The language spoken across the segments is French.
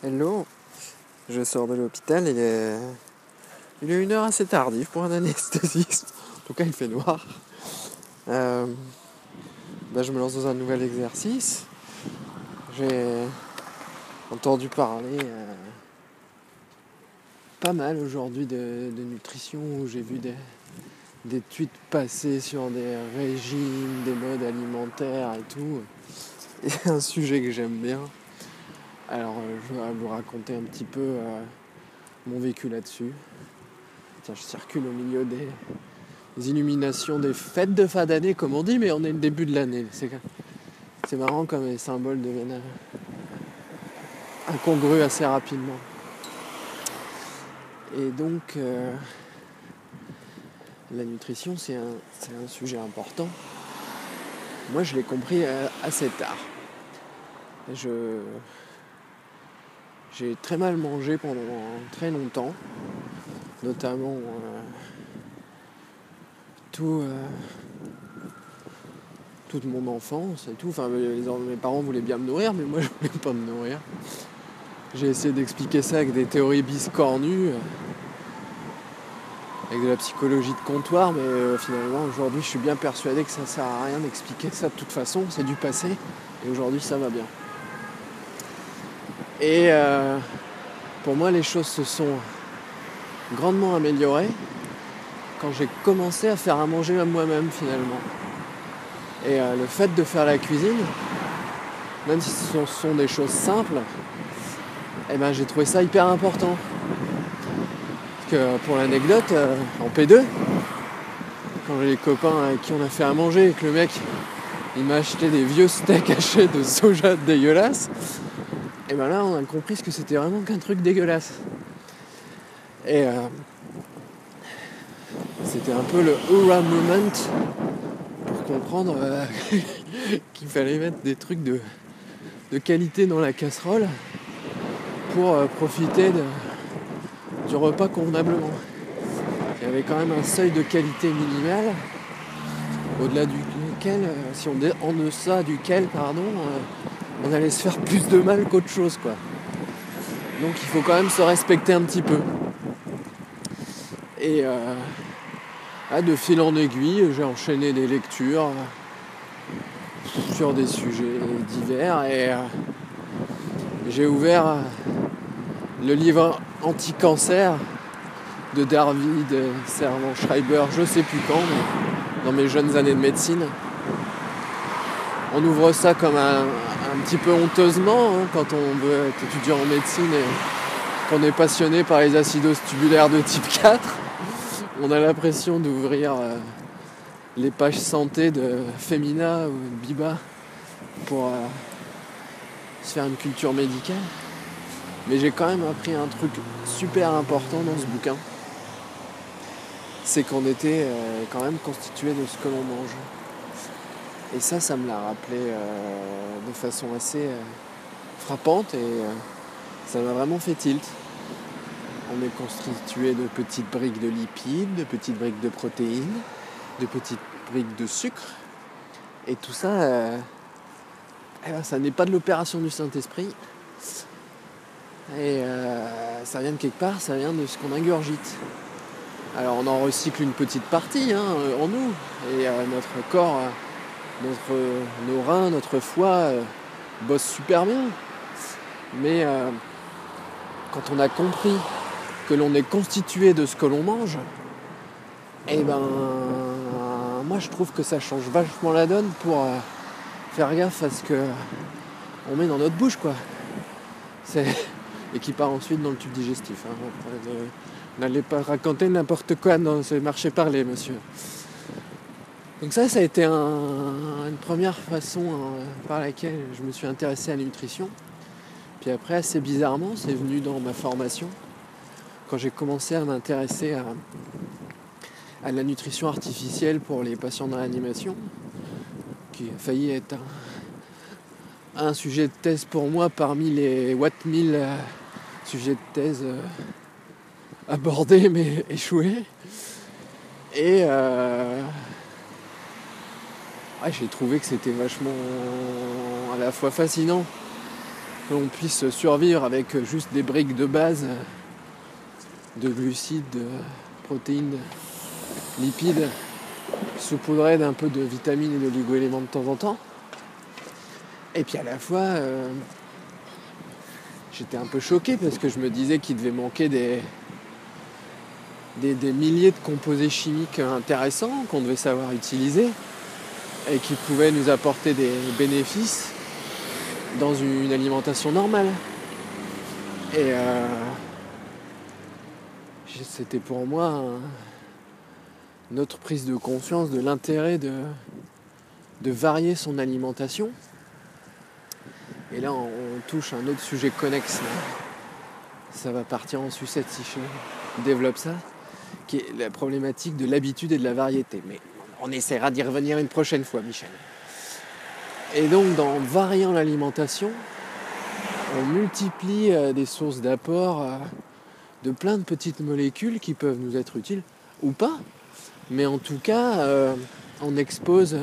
Hello, je sors de l'hôpital, il est... il est une heure assez tardive pour un anesthésiste. En tout cas, il fait noir. Euh, bah, je me lance dans un nouvel exercice. J'ai entendu parler euh, pas mal aujourd'hui de, nutrition où j'ai vu des, des tweets passer sur des régimes, des modes alimentaires et tout. Et un sujet que j'aime bien. Alors, euh, je vais vous raconter un petit peu euh, mon vécu là-dessus. Tiens, je circule au milieu des, illuminations des fêtes de fin d'année, comme on dit, mais on est le début de l'année. C'est, marrant comme les symboles deviennent euh, incongrus assez rapidement. Et donc, la nutrition, c'est un, c'est un sujet important. Moi, je l'ai compris assez tard. Je, j'ai très mal mangé pendant très longtemps, notamment euh, tout, euh, toute mon enfance et tout. Enfin, mes parents voulaient bien me nourrir, mais moi je voulais pas me nourrir. J'ai essayé d'expliquer ça avec des théories biscornues, euh, avec de la psychologie de comptoir, mais finalement aujourd'hui je suis bien persuadé que ça sert à rien d'expliquer ça de toute façon, c'est du passé, et aujourd'hui ça va bien. Et euh, pour moi, les choses se sont grandement améliorées quand j'ai commencé à faire à manger moi-même finalement. Et euh, le fait de faire la cuisine, même si ce sont, sont des choses simples, eh ben, j'ai trouvé ça hyper important. Parce que pour l'anecdote, euh, en P2, quand j'ai les copains avec qui on a fait à manger et que le mec il m'a acheté des vieux steaks hachés de soja dégueulasses, et ben là, on a compris ce que c'était vraiment qu'un truc dégueulasse. Et euh, c'était un peu le hurrah moment pour comprendre euh, qu'il fallait mettre des trucs de, qualité dans la casserole pour euh, profiter du repas convenablement. Il y avait quand même un seuil de qualité minimal au-delà duquel, si on en deçà duquel, pardon, on allait se faire plus de mal qu'autre chose quoi. Donc il faut quand même se respecter un petit peu. Et euh, ah, de fil en aiguille, j'ai enchaîné des lectures sur des sujets divers et euh, j'ai ouvert euh, le livre Anti-cancer de David Servan Schreiber, je sais plus quand, dans mes jeunes années de médecine. On ouvre ça comme un, un petit peu honteusement hein, quand on veut être étudiant en médecine et qu'on est passionné par les acidoses tubulaires de type 4. On a l'impression d'ouvrir euh, les pages santé de Femina ou de Biba pour euh, se faire une culture médicale. Mais j'ai quand même appris un truc super important dans ce bouquin. C'est qu'on était euh, quand même constitué de ce que l'on mange. Et ça, ça me l'a rappelé euh, de façon assez euh, frappante et euh, ça m'a vraiment fait tilt. On est constitué de petites briques de lipides, de petites briques de protéines, de petites briques de sucre. Et tout ça, eh ben, ça n'est pas de l'opération du Saint-Esprit. Et ça vient de quelque part, ça vient de ce qu'on ingurgite. Alors on en recycle une petite partie hein, en nous. Et notre corps, notre, nos reins, notre foie euh, bossent super bien. Mais euh, quand on a compris que l'on est constitué de ce que l'on mange, eh ben moi je trouve que ça change vachement la donne pour euh, faire gaffe à ce que on met dans notre bouche quoi. Et qui part ensuite dans le tube digestif. hein. N'allez pas raconter n'importe quoi dans ce marché parler, monsieur. Donc ça, ça a été un- une première façon hein, par laquelle je me suis intéressé à la nutrition. Puis après, assez bizarrement, c'est venu dans ma formation, quand j'ai commencé à m'intéresser à, la nutrition artificielle pour les patients dans l'animation, qui a failli être un, sujet de thèse pour moi parmi les Watt 1000 euh, sujets de thèse euh, abordés mais échoués. Et euh, ouais, j'ai trouvé que c'était vachement à la fois fascinant que l'on puisse survivre avec juste des briques de base de glucides, de protéines, lipides, saupoudrés d'un peu de vitamines et d'oligo-éléments de temps en temps. Et puis à la fois, euh, j'étais un peu choqué parce que je me disais qu'il devait manquer des, des, milliers de composés chimiques intéressants qu'on devait savoir utiliser et qui pouvaient nous apporter des bénéfices dans une alimentation normale. Et euh, c'était pour moi une autre prise de conscience de l'intérêt de, varier son alimentation. Et là, on, touche un autre sujet connexe. Ça va partir en sucette si je développe ça, qui est la problématique de l'habitude et de la variété. Mais on essaiera d'y revenir une prochaine fois, Michel. Et donc, en variant l'alimentation, on multiplie euh, des sources d'apport euh, de plein de petites molécules qui peuvent nous être utiles ou pas. Mais en tout cas, euh, on expose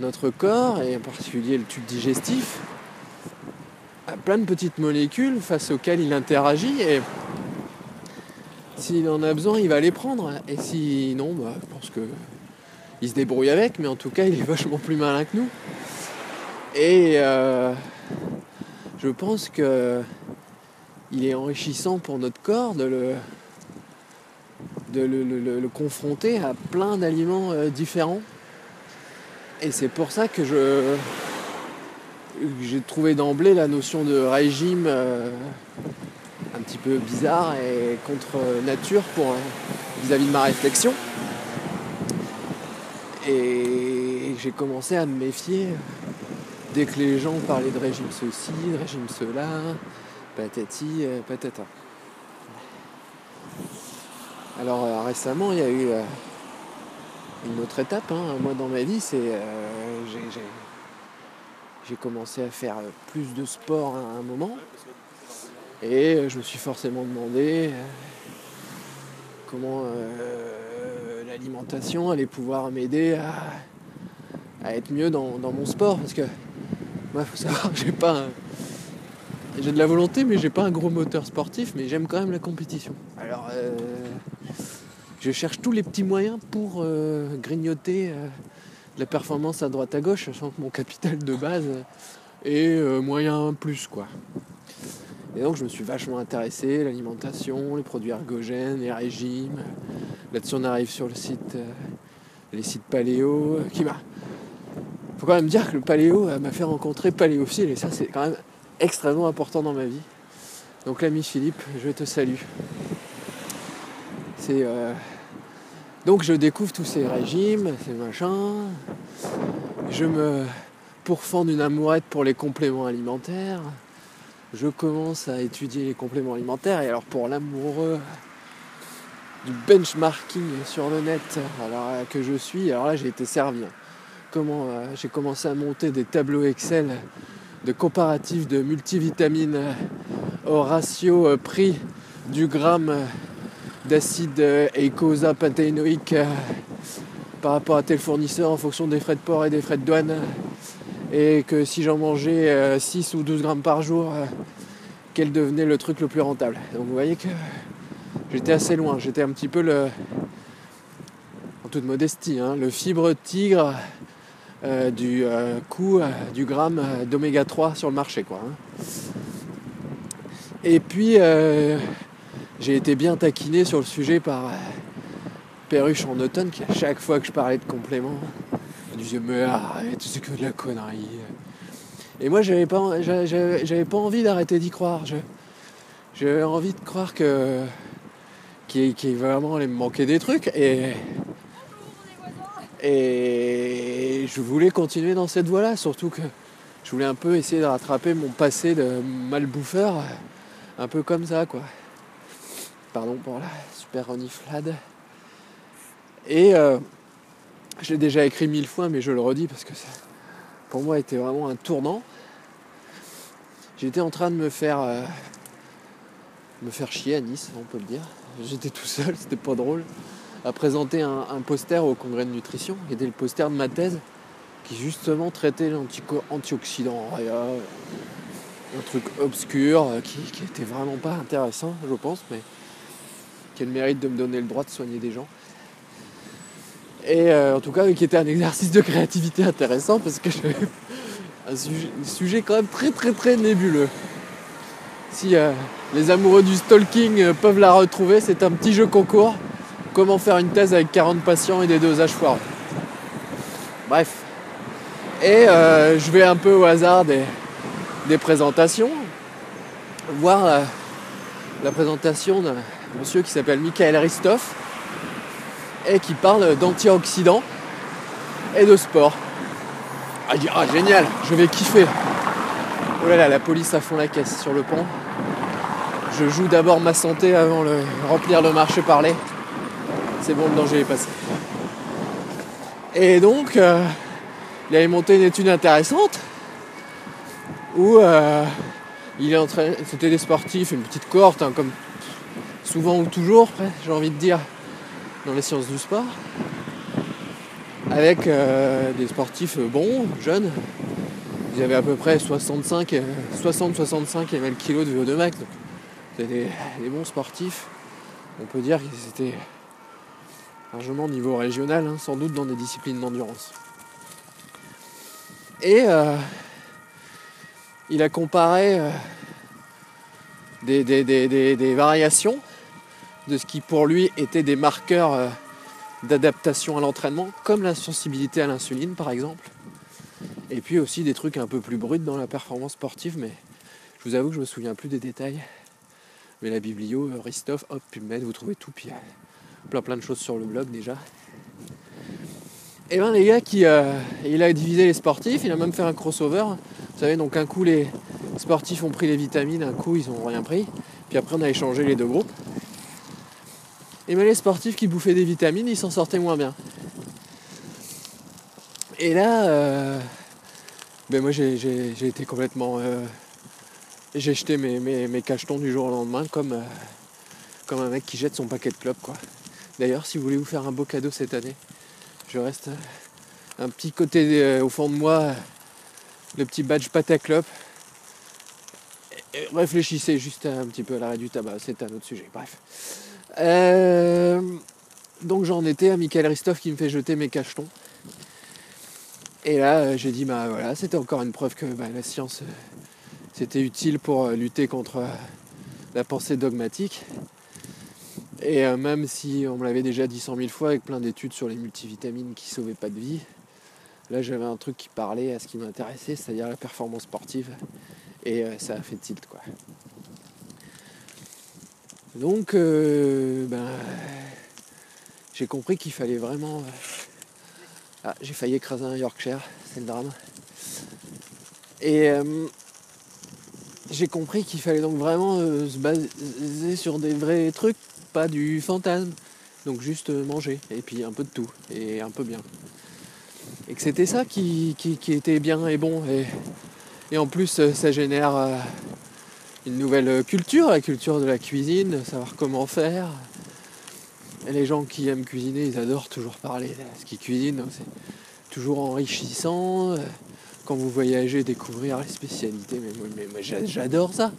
notre corps, et en particulier le tube digestif, à plein de petites molécules face auxquelles il interagit. Et s'il en a besoin, il va les prendre. Et sinon, bah, je pense que il se débrouille avec, mais en tout cas, il est vachement plus malin que nous. Et euh, je pense que il est enrichissant pour notre corps de le, de le, confronter à plein d'aliments euh, différents. Et c'est pour ça que je j'ai trouvé d'emblée la notion de régime euh, un petit peu bizarre et contre nature pour vis-à-vis de ma réflexion. Et j'ai commencé à me méfier dès que les gens parlaient de régime ceci, de régime cela, patati, euh, patata. Alors euh, récemment, il y a eu euh, une autre étape. Hein. Moi, dans ma vie, c'est j'ai commencé à faire plus de sport à un moment. Et je me suis forcément demandé comment l'alimentation allait pouvoir m'aider à, être mieux dans, mon sport. Parce que moi, faut savoir que j'ai pas j'ai de la volonté, mais j'ai pas un gros moteur sportif, mais j'aime quand même la compétition. Alors, euh, je cherche tous les petits moyens pour euh, grignoter euh, la performance à droite à gauche, sachant que mon capital de base est moyen plus, quoi. Et donc, je me suis vachement intéressé l'alimentation, les produits ergogènes, les régimes. Là-dessus, on arrive sur le site, les sites paléo, qui m'a. Faut quand même dire que le paléo m'a fait rencontrer paléophile, et ça, c'est quand même extrêmement important dans ma vie. Donc l'ami Philippe, je te salue. Euh, donc je découvre tous ces régimes, ces machins. Je me pourfends d'une amourette pour les compléments alimentaires. Je commence à étudier les compléments alimentaires et alors pour l'amoureux du benchmarking sur le net alors, euh, que je suis, alors là j'ai été servi. Hein. Comment euh, j'ai commencé à monter des tableaux Excel de comparatif de multivitamines euh, au ratio prix du gramme d'acide eicosapentaénoïque par rapport à tel fournisseur en fonction des frais de port et des frais de douane. Et que si j'en mangeais 6 ou 12 grammes par jour, quel devenait le truc le plus rentable. Donc vous voyez que j'étais assez loin. J'étais un petit peu le. En toute modestie, hein, le fibre tigre euh, du euh, coût euh, du gramme d'oméga 3 sur le marché. Quoi, hein. Et puis j'ai été bien taquiné sur le sujet par Perruche en automne qui à chaque fois que je parlais de compléments me disait mais arrête c'est que de la connerie. Et moi j'avais pas, j'avais, pas envie d'arrêter d'y croire. j'avais envie de croire que qu'il, vraiment allait me manquer des trucs et et je voulais continuer dans cette voie-là, surtout que je voulais un peu essayer de rattraper mon passé de malbouffeur, un peu comme ça, quoi. Pardon pour la super reniflade. Et euh, je l'ai déjà écrit mille fois, mais je le redis parce que ça, pour moi, était vraiment un tournant. J'étais en train de me faire euh, me faire chier à Nice, on peut le dire. J'étais tout seul, c'était pas drôle a présenté un, poster au congrès de nutrition, qui était le poster de ma thèse, qui justement traitait l'antioxydant un truc obscur euh, qui, qui était vraiment pas intéressant, je pense, mais qui a le mérite de me donner le droit de soigner des gens. Et euh, en tout cas, qui était un exercice de créativité intéressant parce que j'avais un sujet, quand même très très très nébuleux. Si euh, les amoureux du stalking euh, peuvent la retrouver, c'est un petit jeu concours. Comment faire une thèse avec 40 patients et des dosages foireux. Bref. Et je vais un peu au hasard des, des présentations, voir la présentation d'un monsieur qui s'appelle Michael Ristoff et qui parle d'antioxydants et de sport. Ah, ah, génial, je vais kiffer. Oh là là, la police à fond la caisse sur le pont. Je joue d'abord ma santé avant de remplir le marché parler. C'est bon, le danger est passé. Et donc, euh, il avait monté une étude intéressante où euh, il est en train. C'était des sportifs, une petite cohorte, hein, comme souvent ou toujours, j'ai envie de dire, dans les sciences du sport, avec euh, des sportifs bons, jeunes. Ils avaient à peu près 65, 60-65 ml kg de VO2 max. Donc c'était des, bons sportifs. On peut dire qu'ils étaient largement au niveau régional, hein, sans doute dans des disciplines d'endurance. Et euh, il a comparé euh, des variations de ce qui pour lui étaient des marqueurs euh, d'adaptation à l'entraînement, comme la sensibilité à l'insuline par exemple. Et puis aussi des trucs un peu plus bruts dans la performance sportive, mais je vous avoue que je me souviens plus des détails. Mais la biblio, euh, Ristoff, hop, PubMed, vous trouvez tout, puis euh, plein plein de choses sur le blog déjà. Et ben les gars qui il a divisé les sportifs, il a même fait un crossover. Vous savez donc un coup les sportifs ont pris les vitamines, un coup ils ont rien pris. Puis après on a échangé les deux groupes. Et ben les sportifs qui bouffaient des vitamines, ils s'en sortaient moins bien. Et là, euh, ben moi j'ai, été complètement. euh, j'ai jeté mes, cachetons du jour au lendemain comme, euh, comme un mec qui jette son paquet de clopes quoi. D'ailleurs, si vous voulez vous faire un beau cadeau cette année, je reste un petit côté au fond de moi, le petit badge pâte à clope. Réfléchissez juste un petit peu à l'arrêt du tabac, c'est un autre sujet. Bref. Euh, donc j'en étais à Michael Ristoff qui me fait jeter mes cachetons. Et là, euh, j'ai dit, bah voilà, c'était encore une preuve que bah, la science, euh, c'était utile pour lutter contre la pensée dogmatique. Et même si on me l'avait déjà dit cent mille fois avec plein d'études sur les multivitamines qui sauvaient pas de vie, là j'avais un truc qui parlait à ce qui m'intéressait, c'est-à-dire la performance sportive. Et ça a fait tilt quoi. Donc, euh, ben, j'ai compris qu'il fallait vraiment. euh, Ah, j'ai failli écraser un Yorkshire, c'est le drame. Et euh, j'ai compris qu'il fallait donc vraiment se baser sur des vrais trucs, pas du fantasme. Donc juste manger, et puis un peu de tout, et un peu bien. Et que c'était ça qui, était bien et bon. Et, en plus, ça génère une nouvelle culture, la culture de la cuisine, savoir comment faire. Les gens qui aiment cuisiner, ils adorent toujours parler de ce qu'ils cuisinent. C'est toujours enrichissant. Quand vous voyagez, découvrir les spécialités. Mais, moi- j'adore ça.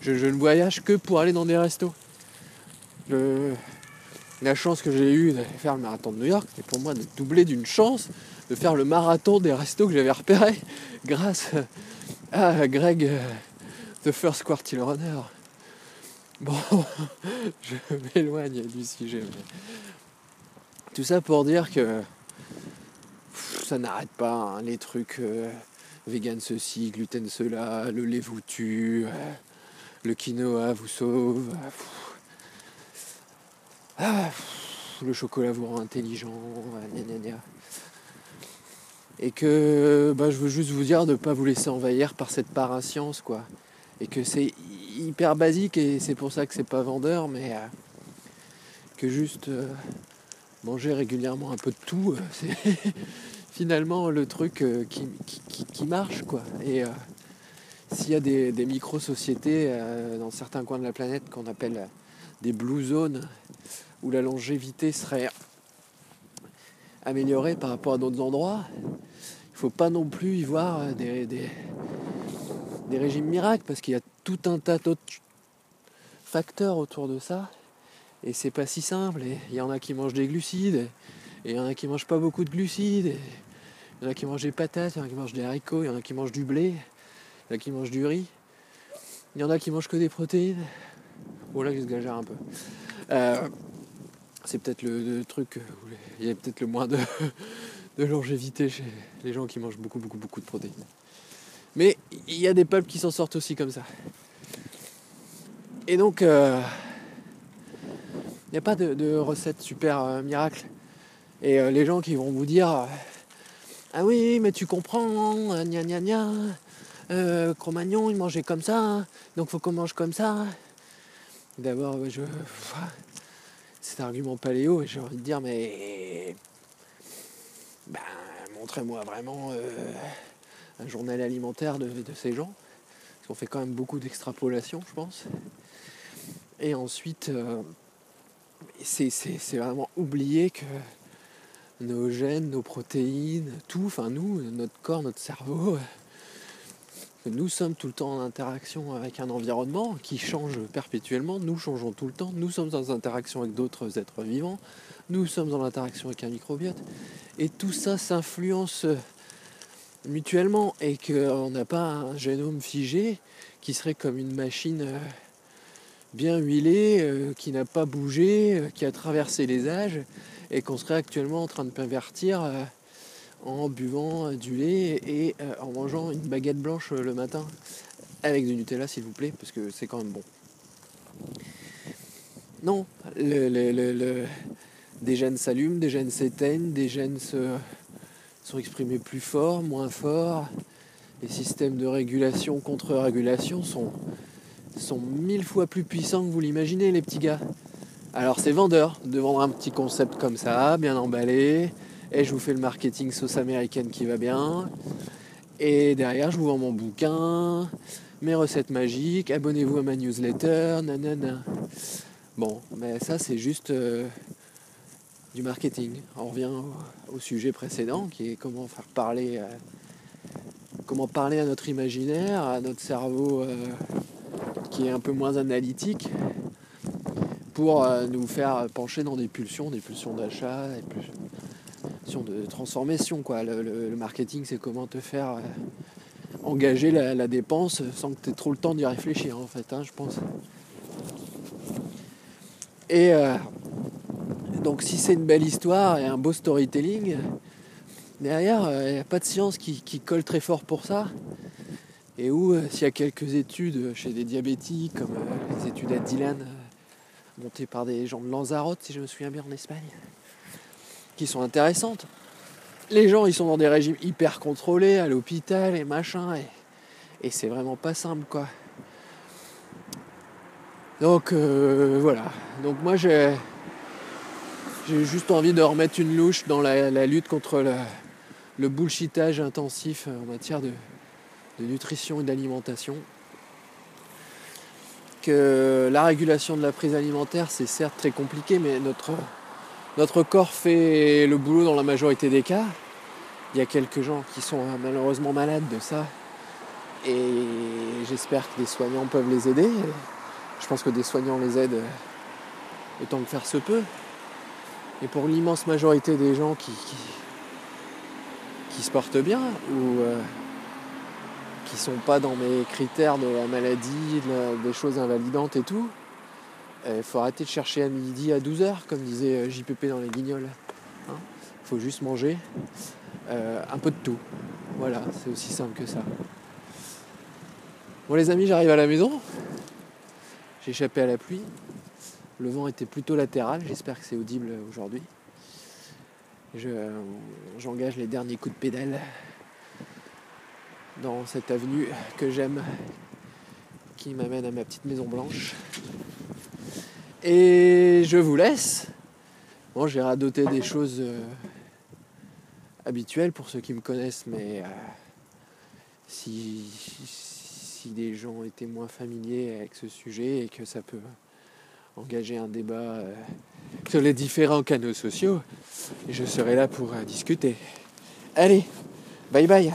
Je, ne voyage que pour aller dans des restos. La chance que j'ai eue d'aller faire le marathon de New York, c'est pour moi de doubler d'une chance de faire le marathon des restos que j'avais repérés grâce à Greg, euh, The First Quartile Runner. Bon, je m'éloigne du sujet. mais Tout ça pour dire que ça n'arrête pas, hein, les trucs euh, vegan ceci, gluten cela, le lait vous tue, euh, le quinoa vous sauve. euh. Ah, le chocolat vous rend intelligent, euh. Et que bah, je veux juste vous dire de ne pas vous laisser envahir par cette parascience, quoi. Et que c'est hyper basique et c'est pour ça que c'est pas vendeur, mais euh, que juste euh, manger régulièrement un peu de tout, euh, c'est finalement le truc qui, qui- marche, quoi. Et s'il y a des, micro-sociétés dans certains coins de la planète qu'on appelle des blue zones, où la longévité serait améliorée par rapport à d'autres endroits, il faut pas non plus y voir des, des régimes miracles parce qu'il y a tout un tas d'autres facteurs autour de ça. Et c'est pas si simple. Et il y en a qui mangent des glucides, et il y en a qui mangent pas beaucoup de glucides, il y en a qui mangent des patates, il y en a qui mangent des haricots, il y en a qui mangent du blé, il y en a qui mangent du riz, il y en a qui mangent que des protéines. Bon là j'exagère un peu. Euh, c'est peut-être le, truc où il y a peut-être le moins de longévité chez les gens qui mangent beaucoup beaucoup beaucoup de protéines. Mais il y a des peuples qui s'en sortent aussi comme ça. Et donc, euh, il n'y a pas de, recette super euh, miracle. Et euh, les gens qui vont vous dire Ah oui, mais tu comprends, gna gna gna, Cro-Magnon il mangeait comme ça, donc faut qu'on mange comme ça. D'abord, je. C'est un argument paléo et j'ai envie de dire Mais. Ben, montrez-moi vraiment un journal alimentaire de, ces gens. Parce qu'on fait quand même beaucoup d'extrapolation, je pense. Et ensuite, euh, c'est vraiment oublier que nos gènes, nos protéines, tout, enfin nous, notre corps, notre cerveau, que nous sommes tout le temps en interaction avec un environnement qui change perpétuellement, nous changeons tout le temps, nous sommes en interaction avec d'autres êtres vivants, nous sommes en interaction avec un microbiote, et tout ça s'influence mutuellement et qu'on n'a pas un génome figé qui serait comme une machine euh, bien huilée, euh, qui n'a pas bougé, euh, qui a traversé les âges et qu'on serait actuellement en train de pervertir en buvant du lait et en mangeant une baguette blanche le matin avec du Nutella s'il vous plaît parce que c'est quand même bon. Non, le, des gènes s'allument, des gènes s'éteignent, des gènes se sont exprimés plus fort, moins fort. Les systèmes de régulation, contre-régulation sont, sont mille fois plus puissants que vous l'imaginez, les petits gars. Alors c'est vendeur de vendre un petit concept comme ça, bien emballé, et je vous fais le marketing sauce américaine qui va bien. Et derrière, je vous vends mon bouquin, mes recettes magiques, abonnez-vous à ma newsletter, nanana. Bon, mais ça c'est juste euh, du marketing. On revient au, sujet précédent qui est comment faire parler, euh, comment parler à notre imaginaire, à notre cerveau euh, qui est un peu moins analytique pour euh, nous faire pencher dans des pulsions, des pulsions d'achat, des pulsions de transformation. Quoi. Le, marketing, c'est comment te faire engager la, dépense sans que tu aies trop le temps d'y réfléchir, en fait, hein, je pense. Et donc si c'est une belle histoire et un beau storytelling, derrière, il euh, n'y a pas de science qui, colle très fort pour ça. Et où, euh, s'il y a quelques études chez des diabétiques, comme euh, les études à Dylan, montées par des gens de Lanzarote, si je me souviens bien, en Espagne, qui sont intéressantes. Les gens, ils sont dans des régimes hyper contrôlés, à l'hôpital et machin, et, et c'est vraiment pas simple, quoi. Donc voilà. Donc moi j'ai j'ai juste envie de remettre une louche dans la, lutte contre le bullshitage intensif en matière de, nutrition et d'alimentation. Que la régulation de la prise alimentaire, c'est certes très compliqué, mais notre, notre corps fait le boulot dans la majorité des cas. Il y a quelques gens qui sont malheureusement malades de ça. Et j'espère que des soignants peuvent les aider. Je pense que des soignants les aident autant que faire se peut. Et pour l'immense majorité des gens qui, qui, se portent bien ou euh, qui sont pas dans mes critères de la maladie, des choses invalidantes et tout, il euh, faut arrêter de chercher à midi à 12h, comme disait euh, JPP dans les guignols. Il hein. faut juste manger un peu de tout. Voilà, c'est aussi simple que ça. Bon les amis, j'arrive à la maison. J'ai échappé à la pluie. Le vent était plutôt latéral, j'espère que c'est audible aujourd'hui. j'engage les derniers coups de pédale dans cette avenue que j'aime, qui m'amène à ma petite maison blanche. Et je vous laisse. Bon, j'ai radoté des choses euh, habituelles pour ceux qui me connaissent, mais euh, si, si des gens étaient moins familiers avec ce sujet et que ça peut engager un débat euh, sur les différents canaux sociaux. Et je serai là pour euh, discuter. Allez, bye bye